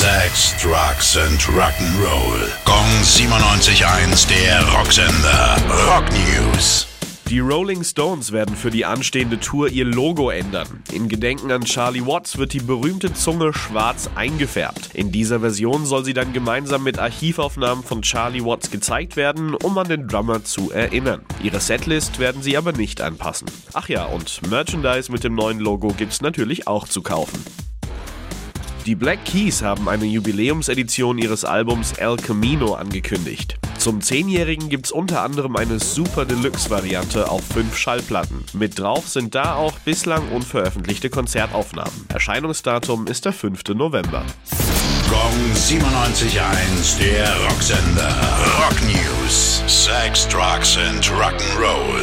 Sex, Drugs and Rock'n'Roll. Gong 97.1, der Rocksender. Rock News. Die Rolling Stones werden für die anstehende Tour ihr Logo ändern. In Gedenken an Charlie Watts wird die berühmte Zunge schwarz eingefärbt. In dieser Version soll sie dann gemeinsam mit Archivaufnahmen von Charlie Watts gezeigt werden, um an den Drummer zu erinnern. Ihre Setlist werden sie aber nicht anpassen. Ach ja, und Merchandise mit dem neuen Logo gibt's natürlich auch zu kaufen. Die Black Keys haben eine Jubiläumsedition ihres Albums El Camino angekündigt. Zum 10-Jährigen gibt's unter anderem eine Super Deluxe-Variante auf fünf Schallplatten. Mit drauf sind da auch bislang unveröffentlichte Konzertaufnahmen. Erscheinungsdatum ist der 5. November. Gong 97.1, der Rocksender. Rock News. Sex, Drugs and Rock'n'Roll.